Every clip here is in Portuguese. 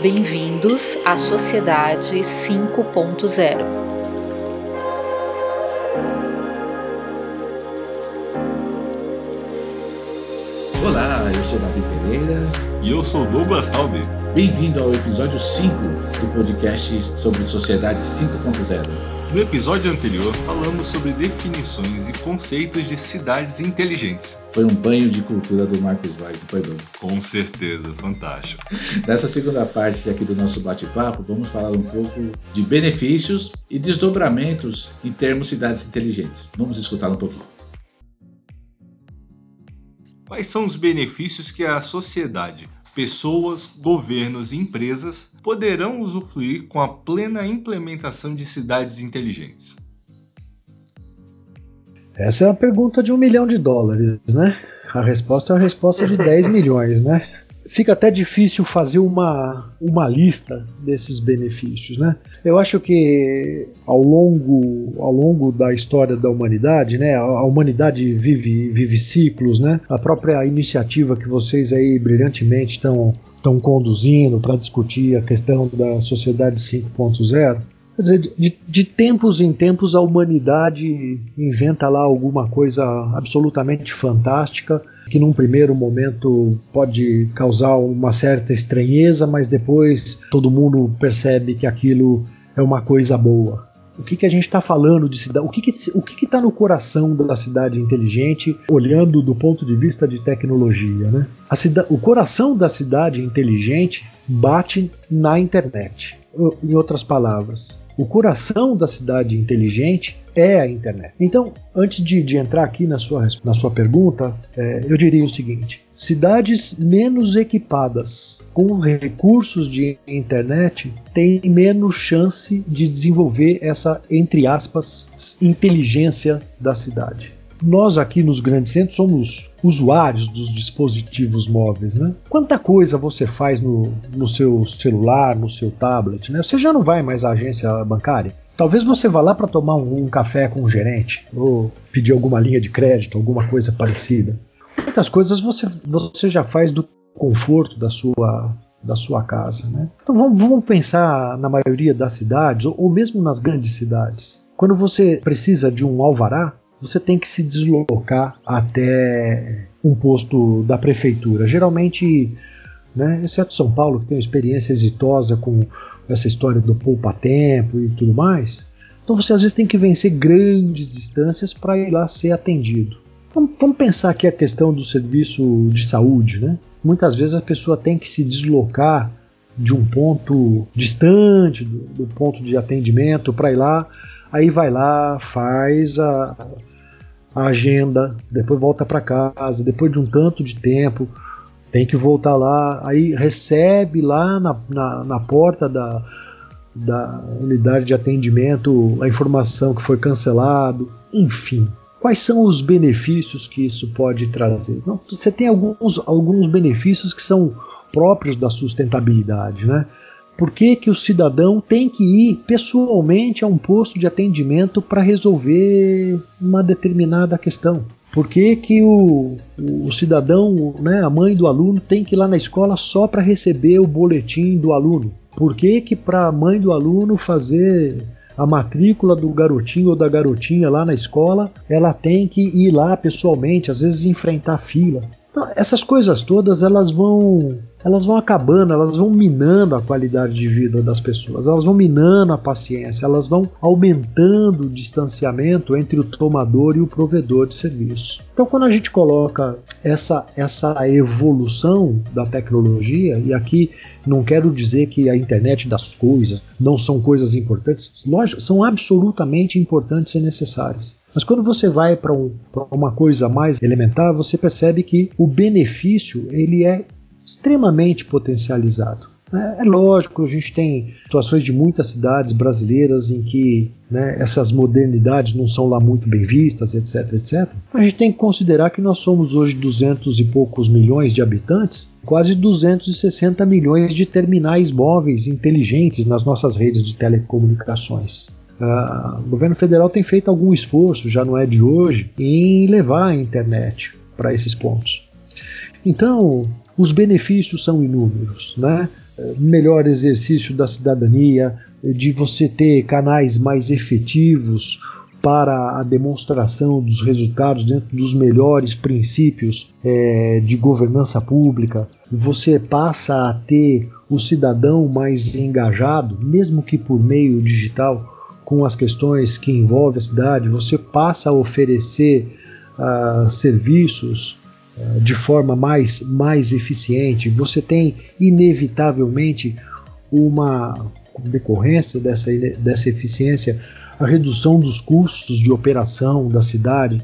Bem-vindos à Sociedade 5.0. Olá, eu sou Davi Pereira. E eu sou Douglas Taube. Bem-vindo ao episódio 5 do podcast sobre Sociedade 5.0. No episódio anterior, falamos sobre definições e conceitos de cidades inteligentes. Foi um banho de cultura do Marcos Wagner, foi bom. Com certeza, fantástico. Nessa segunda parte aqui do nosso bate-papo, vamos falar um pouco de benefícios e desdobramentos em termos cidades inteligentes. Vamos escutar um pouquinho. Quais são os benefícios que a sociedade, pessoas, governos e empresas poderão usufruir com a plena implementação de cidades inteligentes? Essa é uma pergunta de um milhão de dólares, né? A resposta é a resposta de 10 milhões, né? Fica até difícil fazer uma, uma lista desses benefícios, né? Eu acho que ao longo, ao longo da história da humanidade, né, a humanidade vive, vive ciclos, né? A própria iniciativa que vocês aí brilhantemente estão estão conduzindo para discutir a questão da sociedade 5.0 Quer dizer, de, de, tempos em tempos a humanidade inventa lá alguma coisa absolutamente fantástica que num primeiro momento pode causar uma certa estranheza, mas depois todo mundo percebe que aquilo é uma coisa boa. O que, que a gente está falando de cidade? O que está que, o que que tá no coração da cidade inteligente, olhando do ponto de vista de tecnologia? Né? A cida, o coração da cidade inteligente bate na internet. Em outras palavras, o coração da cidade inteligente é a internet. Então, antes de, de entrar aqui na sua, na sua pergunta, é, eu diria o seguinte: cidades menos equipadas com recursos de internet têm menos chance de desenvolver essa, entre aspas, inteligência da cidade nós aqui nos grandes centros somos usuários dos dispositivos móveis, né? Quanta coisa você faz no, no seu celular, no seu tablet, né? Você já não vai mais à agência bancária. Talvez você vá lá para tomar um, um, café com o gerente ou pedir alguma linha de crédito, alguma coisa parecida. Muitas coisas você, você já faz do conforto da sua da sua casa, né? Então vamos, vamos pensar na maioria das cidades ou, ou mesmo nas grandes cidades. Quando você precisa de um alvará, você tem que se deslocar até um posto da prefeitura. Geralmente, né, exceto São Paulo, que tem uma experiência exitosa com essa história do poupa-tempo e tudo mais, então você às vezes tem que vencer grandes distâncias para ir lá ser atendido. Vamos, vamos, pensar aqui a questão do serviço de saúde. Né? Muitas vezes a pessoa tem que se deslocar de um ponto distante do, do ponto de atendimento para ir lá aí vai lá, faz a, a agenda, depois volta para casa, depois de um tanto de tempo, tem que voltar lá, aí recebe lá na, na, na porta da, da unidade de atendimento a informação que foi cancelado, enfim. Quais são os benefícios que isso pode trazer? Não, você tem alguns, alguns benefícios que são próprios da sustentabilidade, né? Por que, que o cidadão tem que ir pessoalmente a um posto de atendimento para resolver uma determinada questão? Por que, que o, o, cidadão, né, a mãe do aluno, tem que ir lá na escola só para receber o boletim do aluno? Por que, que para a mãe do aluno fazer a matrícula do garotinho ou da garotinha lá na escola, ela tem que ir lá pessoalmente, às vezes enfrentar fila? Então, essas coisas todas elas vão elas vão acabando, elas vão minando a qualidade de vida das pessoas, elas vão minando a paciência, elas vão aumentando o distanciamento entre o tomador e o provedor de serviço. Então, quando a gente coloca essa, essa evolução da tecnologia, e aqui não quero dizer que a internet das coisas não são coisas importantes, lógico, são absolutamente importantes e necessárias. Mas quando você vai para um, uma coisa mais elementar, você percebe que o benefício ele é extremamente potencializado. É, é lógico, a gente tem situações de muitas cidades brasileiras em que né, essas modernidades não são lá muito bem vistas, etc, etc. A gente tem que considerar que nós somos hoje 200 e poucos milhões de habitantes, quase 260 milhões de terminais móveis inteligentes nas nossas redes de telecomunicações. Uh, o governo federal tem feito algum esforço, já não é de hoje, em levar a internet para esses pontos. Então, os benefícios são inúmeros, né? melhor exercício da cidadania, de você ter canais mais efetivos para a demonstração dos resultados dentro dos melhores princípios é, de governança pública. Você passa a ter o cidadão mais engajado, mesmo que por meio digital, com as questões que envolvem a cidade. Você passa a oferecer uh, serviços de forma mais, mais eficiente. Você tem inevitavelmente uma decorrência dessa, dessa eficiência a redução dos custos de operação da cidade.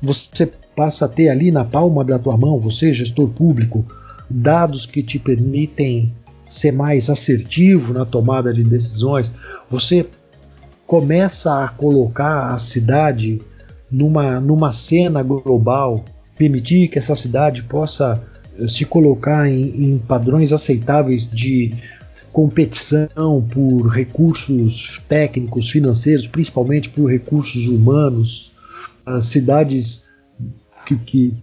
Você passa a ter ali na palma da tua mão, você, gestor público, dados que te permitem ser mais assertivo na tomada de decisões. Você começa a colocar a cidade numa, numa cena global, permitir que essa cidade possa se colocar em, em padrões aceitáveis de competição por recursos técnicos, financeiros, principalmente por recursos humanos, as cidades que, que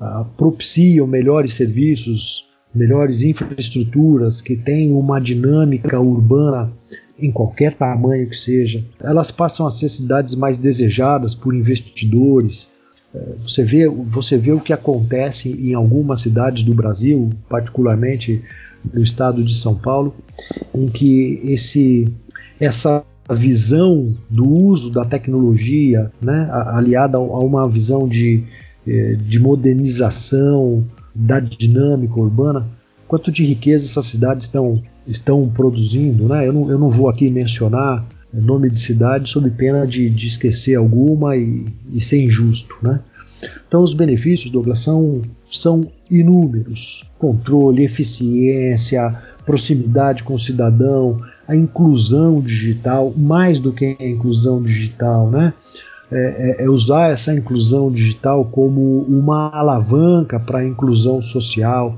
uh, propiciam melhores serviços, melhores infraestruturas, que têm uma dinâmica urbana em qualquer tamanho que seja, elas passam a ser cidades mais desejadas por investidores. Eh, você vê, você vê o que acontece em algumas cidades do Brasil, particularmente do estado de São Paulo, em que esse, essa visão do uso da tecnologia, né, aliada a uma visão de, eh, de modernização da dinâmica urbana, quanto de riqueza essas cidades estão, estão produzindo. Né? Eu, não, eu não vou aqui mencionar nome de cidade sob pena de, de esquecer alguma e, e ser injusto. Né? Então, os benefícios, Douglas, são, são inúmeros: controle, eficiência, proximidade com o cidadão, a inclusão digital, mais do que a inclusão digital, né? É, é, é usar essa inclusão digital como uma alavanca para a inclusão social,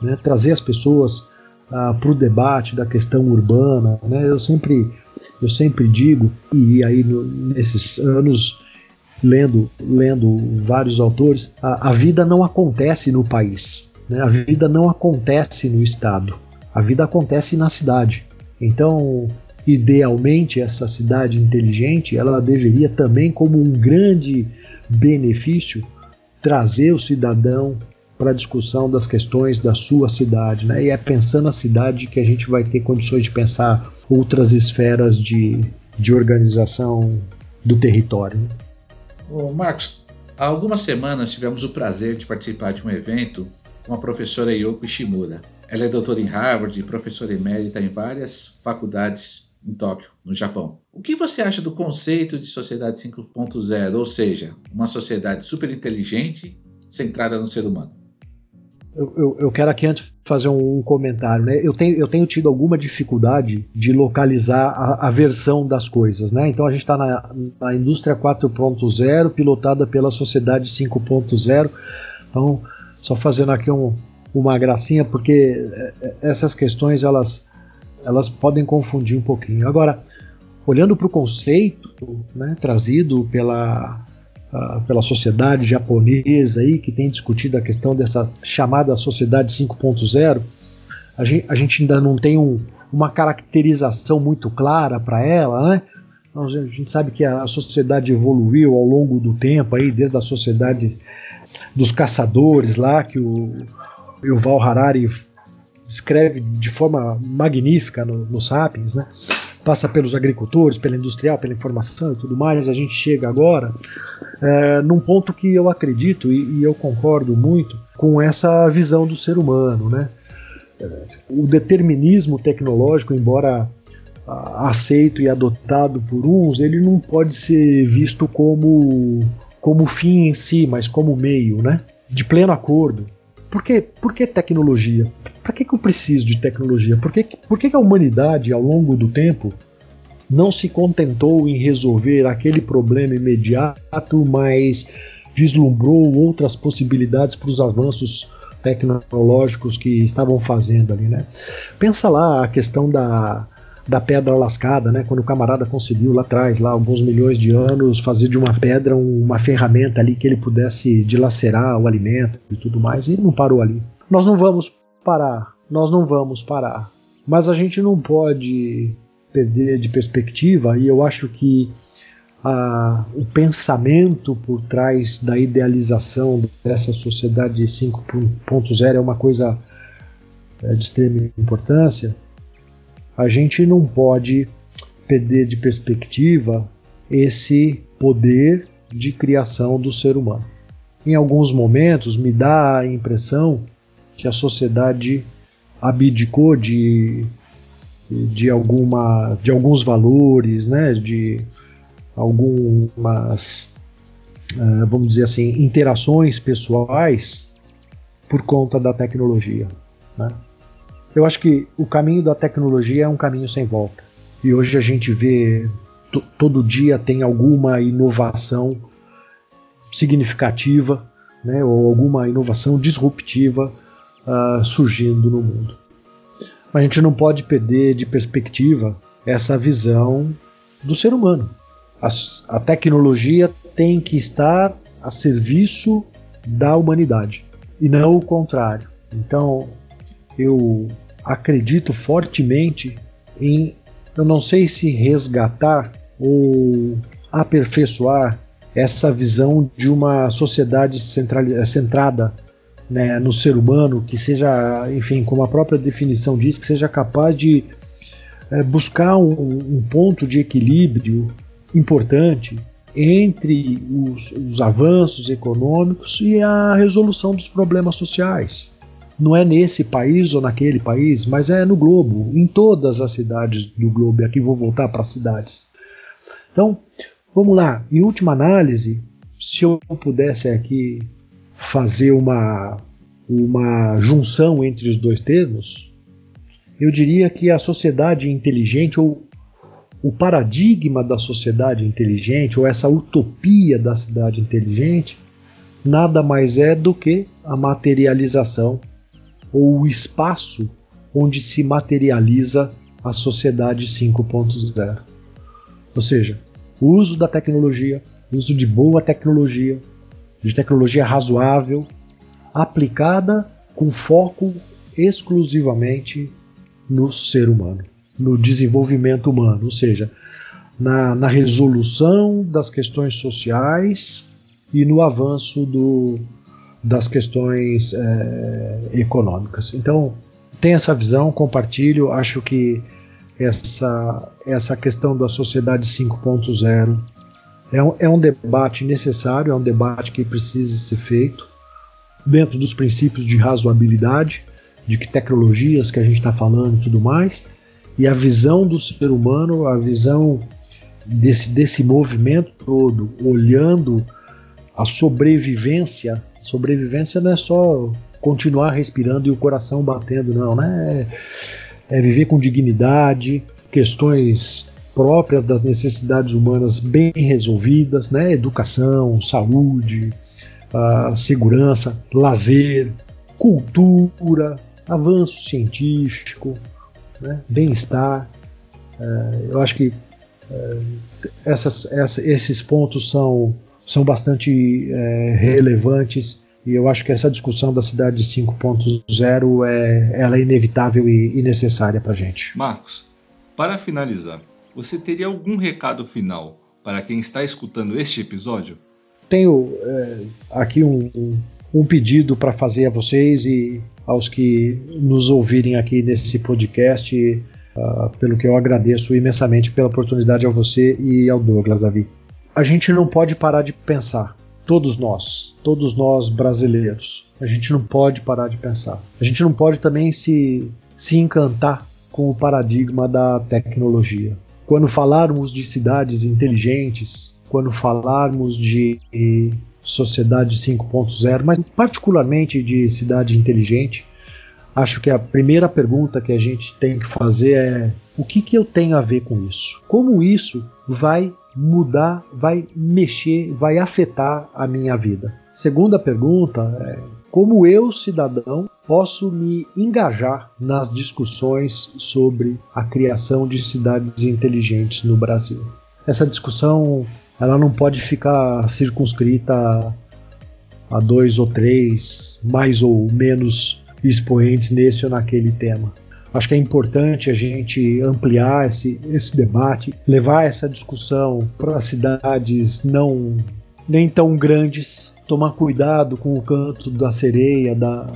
né? trazer as pessoas ah, para o debate da questão urbana. Né? Eu sempre eu sempre digo e aí no, nesses anos lendo, lendo vários autores, a, a vida não acontece no país, né? a vida não acontece no estado, a vida acontece na cidade. Então, idealmente, essa cidade inteligente, ela deveria também, como um grande benefício, trazer o cidadão para a discussão das questões da sua cidade, né? E é pensando a cidade que a gente vai ter condições de pensar outras esferas de, de organização do território. Né? Ô, Marcos, há algumas semanas tivemos o prazer de participar de um evento com a professora Yoko Ishimura. Ela é doutora em Harvard e professora emérita em várias faculdades em Tóquio, no Japão. O que você acha do conceito de sociedade 5.0, ou seja, uma sociedade super inteligente centrada no ser humano? Eu, eu, quero aqui antes fazer um, um, comentário, né? Eu tenho, eu tenho tido alguma dificuldade de localizar a, a versão das coisas, né? Então a gente está na, na indústria 4.0, pilotada pela sociedade 5.0. Então, só fazendo aqui um, uma gracinha, porque é, é, essas questões elas, elas podem confundir um pouquinho. Agora, olhando para o conceito né, trazido pela pela sociedade japonesa aí, que tem discutido a questão dessa chamada sociedade 5.0, a gente, a gente ainda não tem um, uma caracterização muito clara para ela, né? A gente sabe que a sociedade evoluiu ao longo do tempo, aí, desde a sociedade dos caçadores lá, que o Yuval Harari escreve de forma magnífica no, no Sapiens, né? Passa pelos agricultores, pela industrial, pela informação e tudo mais, a gente chega agora é, num ponto que eu acredito e, e, eu concordo muito com essa visão do ser humano, né? O determinismo tecnológico, embora aceito e adotado por uns, ele não pode ser visto como como fim em si, mas como meio, né? De pleno acordo. Por que, por que tecnologia? Para que, que eu preciso de tecnologia? Por, que, por que, que a humanidade, ao longo do tempo, não se contentou em resolver aquele problema imediato, mas vislumbrou outras possibilidades para os avanços tecnológicos que estavam fazendo ali, né? Pensa lá a questão da, da pedra lascada, né? Quando o camarada conseguiu lá atrás, lá alguns milhões de anos, fazer de uma pedra uma ferramenta ali que ele pudesse dilacerar o alimento e tudo mais, e não parou ali. Nós não vamos parar, nós não vamos parar. Mas a gente não pode perder de perspectiva, e eu acho que a, o pensamento por trás da idealização dessa sociedade 5.0 é uma coisa é, de extrema importância, a gente não pode perder de perspectiva esse poder de criação do ser humano. Em alguns momentos me dá a impressão que a sociedade abdicou de, de, alguma, de alguns valores, né, de algumas, uh, vamos dizer assim, interações pessoais por conta da tecnologia. Né? Eu acho que o caminho da tecnologia é um caminho sem volta. E hoje a gente vê todo dia tem alguma inovação significativa, né, ou alguma inovação disruptiva uh, surgindo no mundo. A gente não pode perder de perspectiva essa visão do ser humano. A, a tecnologia tem que estar a serviço da humanidade e não o contrário. Então, eu acredito fortemente em, eu não sei se resgatar ou aperfeiçoar essa visão de uma sociedade centrada né, no ser humano, que seja, enfim, como a própria definição diz, que seja capaz de é, buscar um, um, ponto de equilíbrio importante entre os, os avanços econômicos e a resolução dos problemas sociais não é nesse país ou naquele país, mas é no globo, em todas as cidades do globo. E aqui vou voltar para as cidades. Então, vamos lá. Em última análise, se eu pudesse aqui fazer uma, uma junção entre os dois termos, eu diria que a sociedade inteligente ou o paradigma da sociedade inteligente ou essa utopia da cidade inteligente nada mais é do que a materialização ou o espaço onde se materializa a sociedade 5.0. Ou seja, o uso da tecnologia, o uso de boa tecnologia, de tecnologia razoável, aplicada com foco exclusivamente no ser humano, no desenvolvimento humano, ou seja, na, na resolução das questões sociais e no avanço do, das questões é, econômicas. Então, tem essa visão, compartilho, acho que essa, essa questão da sociedade 5.0 é um, é um debate necessário, é um debate que precisa ser feito dentro dos princípios de razoabilidade, de que tecnologias que a gente está falando e tudo mais, e a visão do ser humano, a visão desse, desse movimento todo, olhando a sobrevivência Sobrevivência não é só continuar respirando e o coração batendo, não, né? É, é viver com dignidade, questões próprias das necessidades humanas bem resolvidas, né? Educação, saúde, segurança, lazer, cultura, avanço científico, né? bem-estar. É, eu acho que é, essas, essa, esses pontos são são bastante é, relevantes e eu acho que essa discussão da cidade 5.0 é, ela é inevitável e, e necessária para gente. Marcos, para finalizar, você teria algum recado final para quem está escutando este episódio? Tenho é, aqui um, um, um pedido para fazer a vocês e aos que nos ouvirem aqui nesse podcast, uh, pelo que eu agradeço imensamente pela oportunidade a você e ao Douglas Davi a gente não pode parar de pensar. Todos nós, todos nós brasileiros, a gente não pode parar de pensar. A gente não pode também se, se encantar com o paradigma da tecnologia. Quando falarmos de cidades inteligentes, quando falarmos de sociedade 5.0, mas particularmente de cidade inteligente, acho que a primeira pergunta que a gente tem que fazer é: o que, que eu tenho a ver com isso? Como isso vai mudar, vai mexer, vai afetar a minha vida? Segunda pergunta é: como eu, cidadão, posso me engajar nas discussões sobre a criação de cidades inteligentes no Brasil? Essa discussão ela não pode ficar circunscrita a dois ou três, mais ou menos expoentes nesse ou naquele tema. Acho que é importante a gente ampliar esse, esse debate, levar essa discussão para cidades não nem tão grandes, tomar cuidado com o canto da sereia, da,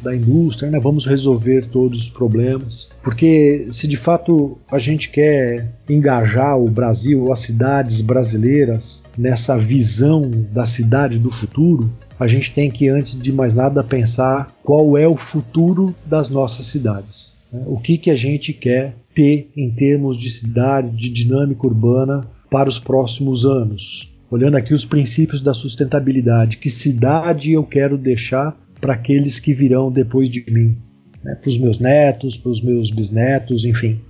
da indústria, né? vamos resolver todos os problemas. Porque se de fato a gente quer engajar o Brasil, as cidades brasileiras nessa visão da cidade do futuro, a gente tem que, antes de mais nada, pensar qual é o futuro das nossas cidades. Né? O que, que a gente quer ter em termos de cidade, de dinâmica urbana para os próximos anos. Olhando aqui os princípios da sustentabilidade, que cidade eu quero deixar para aqueles que virão depois de mim, né? para os meus netos, para os meus bisnetos, enfim,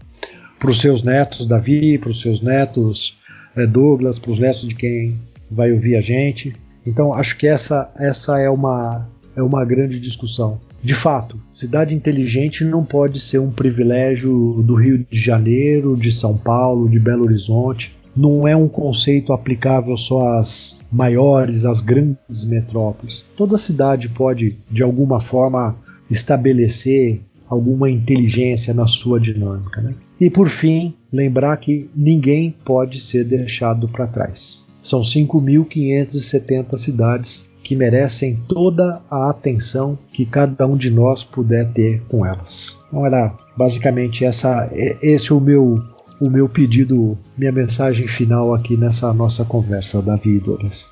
para os seus netos, Davi, para os seus netos, é, Douglas, para os netos de quem vai ouvir a gente. Então, acho que essa, essa é, uma, é uma grande discussão. De fato, cidade inteligente não pode ser um privilégio do Rio de Janeiro, de São Paulo, de Belo Horizonte não é um conceito aplicável só às maiores, às grandes metrópoles. Toda cidade pode, de alguma forma, estabelecer alguma inteligência na sua dinâmica. Né? E por fim, lembrar que ninguém pode ser deixado para trás. São 5.570 cidades que merecem toda a atenção que cada um de nós puder ter com elas. Então era basicamente essa, esse é o meu o meu pedido, minha mensagem final aqui nessa nossa conversa, Davi e Douglas.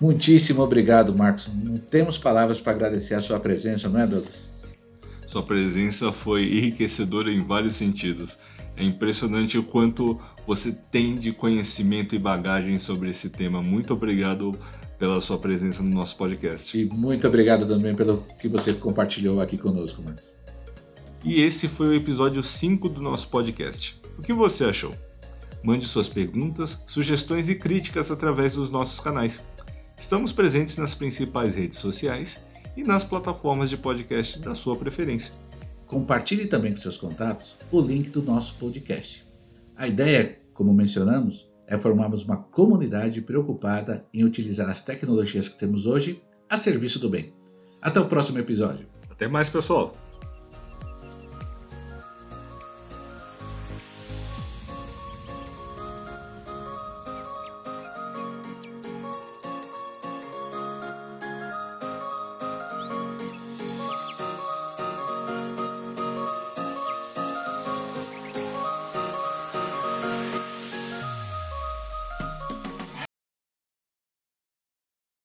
Muitíssimo obrigado, Marcos. Não temos palavras para agradecer a sua presença, não é, Douglas? Sua presença foi enriquecedora em vários sentidos. É impressionante o quanto você tem de conhecimento e bagagem sobre esse tema. Muito obrigado pela sua presença no nosso podcast. E muito obrigado também pelo que você compartilhou aqui conosco, Marcos. E esse foi o episódio 5 do nosso podcast. O que você achou? Mande suas perguntas, sugestões e críticas através dos nossos canais. Estamos presentes nas principais redes sociais e nas plataformas de podcast da sua preferência. Compartilhe também com seus contatos o link do nosso podcast. A ideia, como mencionamos, é formarmos uma comunidade preocupada em utilizar as tecnologias que temos hoje a serviço do bem. Até o próximo episódio. Até mais, pessoal!